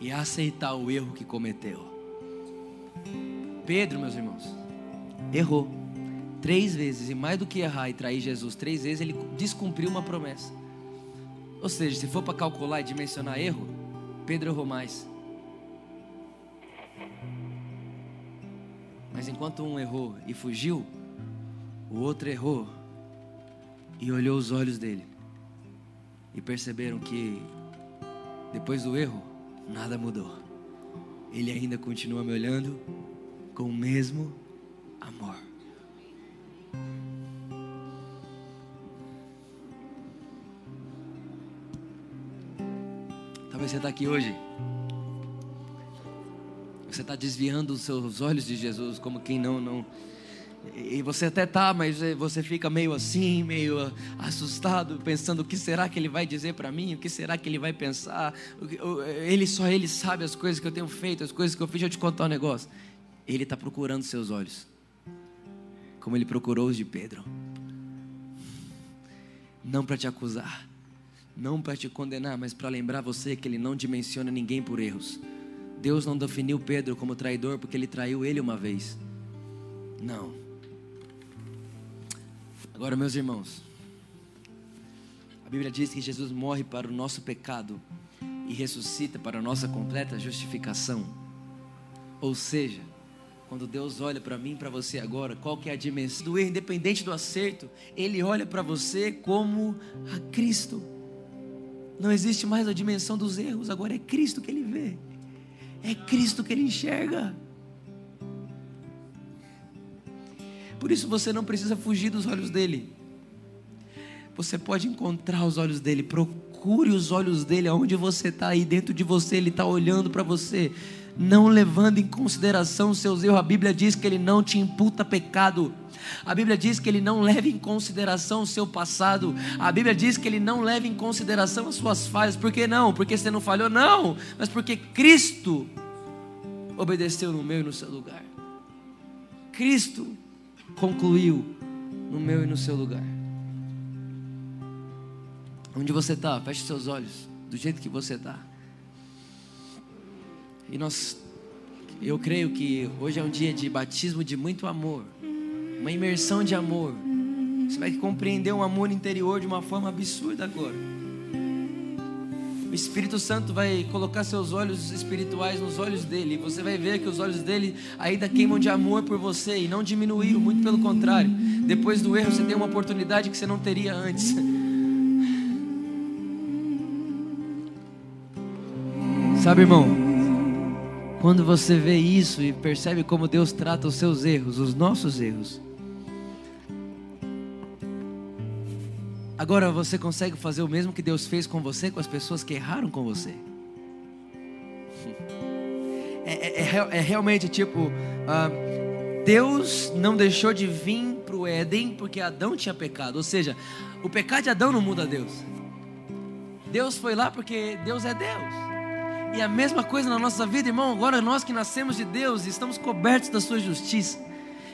E aceitar o erro que cometeu. Pedro, meus irmãos, errou. Três vezes, e mais do que errar e trair Jesus três vezes, ele descumpriu uma promessa. Ou seja, se for para calcular e dimensionar erro, Pedro errou mais. Mas enquanto um errou e fugiu, o outro errou e olhou os olhos dele. E perceberam que depois do erro, nada mudou. Ele ainda continua me olhando com o mesmo amor. Talvez você está aqui hoje. Você está desviando os seus olhos de Jesus, como quem não, não. E você até tá, mas você fica meio assim, meio assustado, pensando o que será que ele vai dizer para mim, o que será que ele vai pensar. Ele só ele sabe as coisas que eu tenho feito, as coisas que eu fiz. Deixa eu te contar um negócio. Ele está procurando seus olhos, como ele procurou os de Pedro. Não para te acusar, não para te condenar, mas para lembrar você que ele não dimensiona ninguém por erros. Deus não definiu Pedro como traidor porque ele traiu ele uma vez. Não. Agora, meus irmãos, a Bíblia diz que Jesus morre para o nosso pecado e ressuscita para a nossa completa justificação. Ou seja, quando Deus olha para mim, para você agora, qual que é a dimensão do erro, independente do acerto, Ele olha para você como a Cristo. Não existe mais a dimensão dos erros, agora é Cristo que Ele vê, é Cristo que Ele enxerga. Por isso você não precisa fugir dos olhos dele. Você pode encontrar os olhos dele. Procure os olhos dele aonde você está aí dentro de você. Ele está olhando para você, não levando em consideração os seus erros. A Bíblia diz que ele não te imputa pecado. A Bíblia diz que ele não leva em consideração o seu passado. A Bíblia diz que ele não leva em consideração as suas falhas. Por que não? Porque você não falhou? Não, mas porque Cristo obedeceu no meu e no seu lugar. Cristo concluiu no meu e no seu lugar. Onde você está, feche seus olhos, do jeito que você está. E nós, eu creio que hoje é um dia de batismo de muito amor, uma imersão de amor. Você vai compreender um amor interior de uma forma absurda agora. O Espírito Santo vai colocar seus olhos espirituais nos olhos dele. E você vai ver que os olhos dele ainda queimam de amor por você e não diminuíram, muito pelo contrário. Depois do erro, você tem uma oportunidade que você não teria antes. Sabe, irmão? Quando você vê isso e percebe como Deus trata os seus erros, os nossos erros, Agora você consegue fazer o mesmo que Deus fez com você, com as pessoas que erraram com você. É, é, é, é realmente tipo, uh, Deus não deixou de vir para o Éden porque Adão tinha pecado. Ou seja, o pecado de Adão não muda Deus. Deus foi lá porque Deus é Deus. E a mesma coisa na nossa vida, irmão. Agora nós que nascemos de Deus, estamos cobertos da sua justiça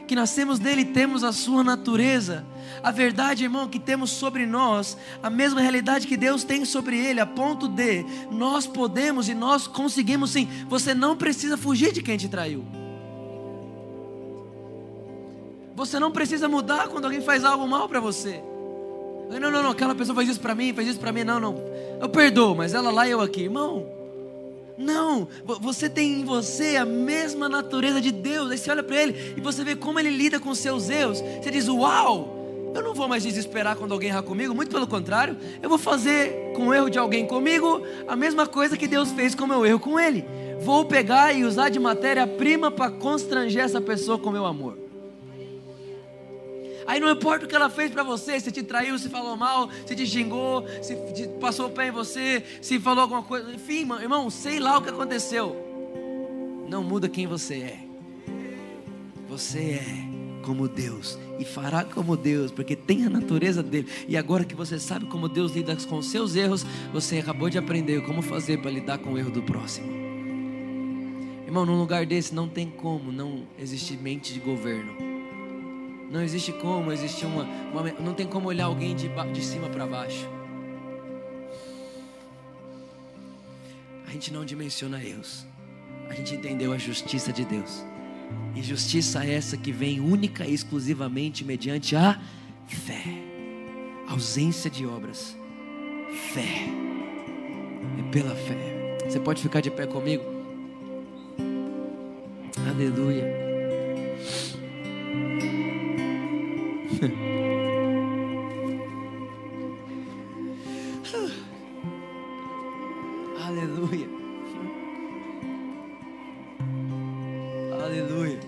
que nascemos dele temos a sua natureza. A verdade, irmão, que temos sobre nós, a mesma realidade que Deus tem sobre ele, a ponto de nós podemos e nós conseguimos sim. Você não precisa fugir de quem te traiu. Você não precisa mudar quando alguém faz algo mal para você. Não, não, não, aquela pessoa faz isso para mim, faz isso para mim. Não, não. Eu perdoo, mas ela lá e eu aqui. Irmão, Não, você tem em você a mesma natureza de Deus. Aí você olha para ele e você vê como ele lida com seus erros. Você diz: Uau, eu não vou mais desesperar quando alguém errar comigo, muito pelo contrário, eu vou fazer com o erro de alguém comigo a mesma coisa que Deus fez com o meu erro com ele. Vou pegar e usar de matéria-prima para constranger essa pessoa com meu amor. Aí não importa o que ela fez para você, se te traiu, se falou mal, se te xingou, se passou o pé em você, se falou alguma coisa, enfim, irmão, sei lá o que aconteceu. Não muda quem você é. Você é como Deus e fará como Deus, porque tem a natureza dele. E agora que você sabe como Deus lida com seus erros, você acabou de aprender como fazer para lidar com o erro do próximo. Irmão, num lugar desse não tem como não existir mente de governo. Não existe como existir uma, uma não tem como olhar alguém de, de cima para baixo. A gente não dimensiona erros. A gente entendeu a justiça de Deus. E justiça é essa que vem única e exclusivamente mediante a fé. Ausência de obras. Fé. É pela fé. Você pode ficar de pé comigo? Aleluia. Aleluia. Aleluia.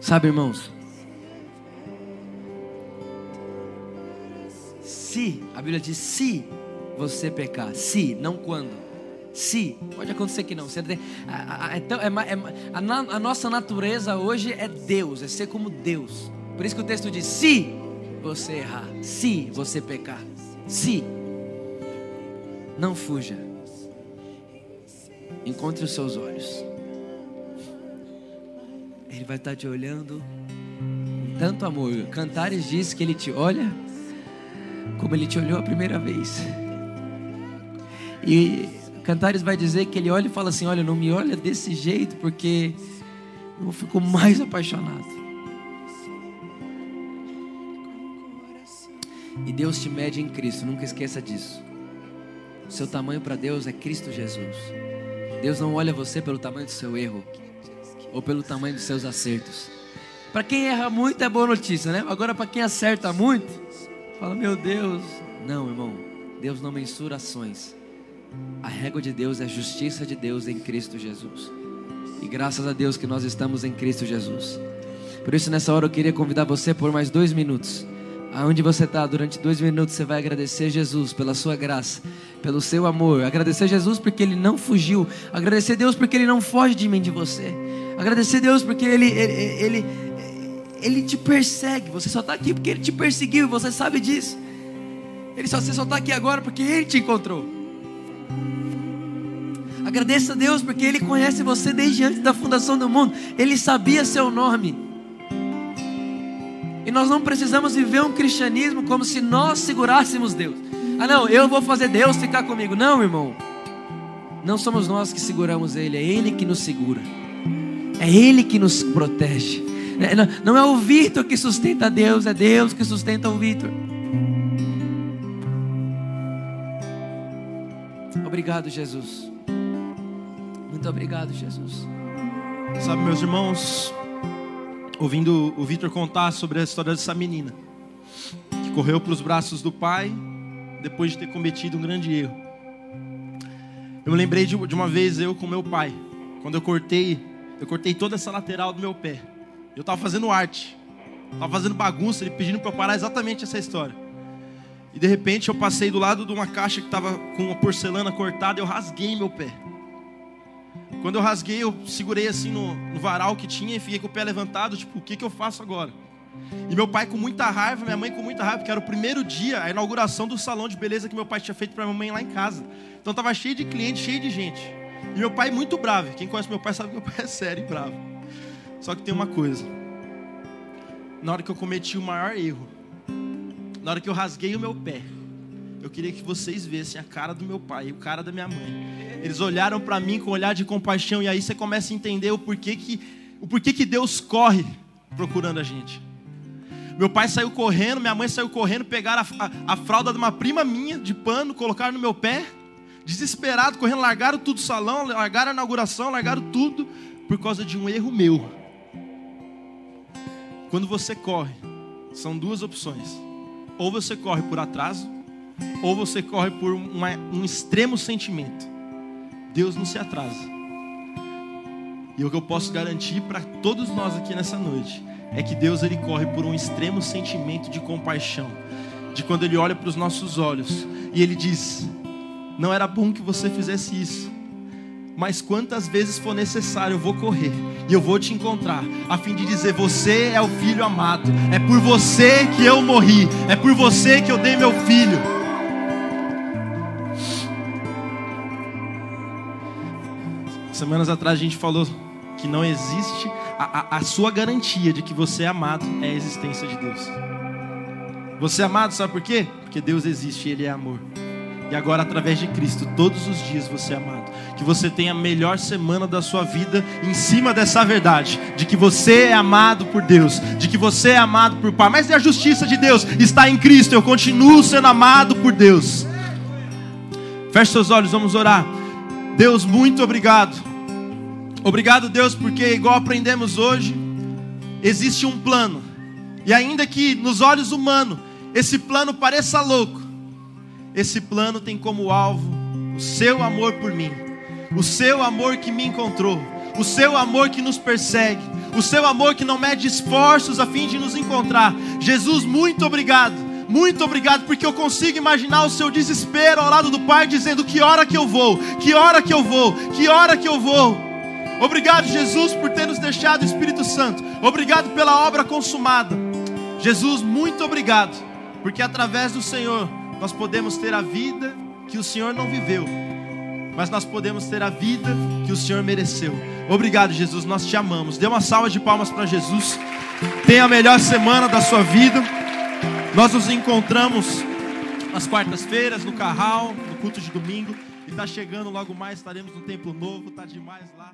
Sabe, irmãos? Se, a Bíblia diz se você pecar, se, não quando. Se, pode acontecer que não. Então, a, nossa natureza hoje é Deus, é ser como Deus. Por isso que o texto diz: se você errar, se você pecar, se, não fuja, encontre os seus olhos. Ele vai estar te olhando com tanto amor. Cantares diz que ele te olha como ele te olhou a primeira vez. E Cantares vai dizer que ele olha e fala assim: Olha, não me olha desse jeito, porque eu fico mais apaixonado. E Deus te mede em Cristo, nunca esqueça disso. O seu tamanho para Deus é Cristo Jesus. Deus não olha você pelo tamanho do seu erro ou pelo tamanho dos seus acertos. Para quem erra muito é boa notícia, né? Agora para quem acerta muito, fala: Meu Deus. Não, irmão. Deus não mensura ações. A régua de Deus é a justiça de Deus em Cristo Jesus. E graças a Deus que nós estamos em Cristo Jesus. Por isso, nessa hora, eu queria convidar você por mais dois minutos. Aonde você está, durante dois minutos, você vai agradecer Jesus pela sua graça, pelo seu amor. Agradecer Jesus porque Ele não fugiu. Agradecer Deus porque Ele não foge de mim, de você. Agradecer Deus porque Ele, ele, ele, ele te persegue. Você só está aqui porque Ele te perseguiu e você sabe disso. Ele só, você só está aqui agora porque Ele te encontrou. Agradeça a Deus porque Ele conhece você desde antes da fundação do mundo. Ele sabia seu nome. E nós não precisamos viver um cristianismo como se nós segurássemos Deus. Ah, não, eu vou fazer Deus ficar comigo. Não, irmão. Não somos nós que seguramos Ele, é Ele que nos segura. É Ele que nos protege. É, não é o Vitor que sustenta Deus, é Deus que sustenta o Vitor. Obrigado, Jesus. Muito obrigado, Jesus. Sabe, meus irmãos, ouvindo o Vitor contar sobre a história dessa menina que correu para os braços do pai depois de ter cometido um grande erro. Eu me lembrei de, uma vez eu com meu pai, quando eu cortei, eu cortei toda essa lateral do meu pé. Eu estava fazendo arte, estava fazendo bagunça, ele pedindo para eu parar exatamente essa história. E de repente eu passei do lado de uma caixa que estava com uma porcelana cortada, e eu rasguei meu pé. Quando eu rasguei, eu segurei assim no, no, varal que tinha e fiquei com o pé levantado, tipo, o que, que eu faço agora? E meu pai com muita raiva, minha mãe com muita raiva, porque era o primeiro dia, a inauguração do salão de beleza que meu pai tinha feito para minha mãe lá em casa. Então tava cheio de cliente, cheio de gente. E meu pai muito bravo. Quem conhece meu pai sabe que meu pai é sério e bravo. Só que tem uma coisa. Na hora que eu cometi o maior erro, na hora que eu rasguei o meu pé, eu queria que vocês vissem a cara do meu pai e o cara da minha mãe. Eles olharam para mim com um olhar de compaixão e aí você começa a entender o porquê que o porquê que Deus corre procurando a gente. Meu pai saiu correndo, minha mãe saiu correndo, pegaram a, a, a fralda de uma prima minha de pano, colocaram no meu pé, desesperado, correndo, largaram tudo o salão, largaram a inauguração, largaram tudo por causa de um erro meu. Quando você corre, são duas opções: ou você corre por atraso, ou você corre por uma, um extremo sentimento. Deus não se atrasa. E o que eu posso garantir para todos nós aqui nessa noite é que Deus ele corre por um extremo sentimento de compaixão, de quando ele olha para os nossos olhos e ele diz: "Não era bom que você fizesse isso, mas quantas vezes for necessário eu vou correr e eu vou te encontrar, a fim de dizer: Você é o filho amado, é por você que eu morri, é por você que eu dei meu filho. Semanas atrás a gente falou que não existe a, a, a sua garantia de que você é amado é a existência de Deus. Você é amado, sabe por quê? Porque Deus existe e Ele é amor. E agora, através de Cristo, todos os dias você é amado. Que você tenha a melhor semana da sua vida em cima dessa verdade: de que você é amado por Deus, de que você é amado por Pai. Mas a justiça de Deus está em Cristo. Eu continuo sendo amado por Deus. Feche seus olhos, vamos orar. Deus, muito obrigado. Obrigado, Deus, porque, igual aprendemos hoje, existe um plano. E ainda que nos olhos humanos esse plano pareça louco, esse plano tem como alvo o seu amor por mim, o seu amor que me encontrou, o seu amor que nos persegue, o seu amor que não mede esforços a fim de nos encontrar. Jesus, muito obrigado, muito obrigado, porque eu consigo imaginar o seu desespero ao lado do Pai, dizendo: Que hora que eu vou, que hora que eu vou, que hora que eu vou. Obrigado, Jesus, por ter nos deixado o Espírito Santo. Obrigado pela obra consumada. Jesus, muito obrigado, porque através do Senhor nós podemos ter a vida que o Senhor não viveu, mas nós podemos ter a vida que o Senhor mereceu. Obrigado, Jesus, nós te amamos. Dê uma salva de palmas para Jesus. Tenha a melhor semana da sua vida. Nós nos encontramos nas quartas-feiras, no carral, no culto de domingo. E está chegando logo mais, estaremos no templo novo, está demais lá.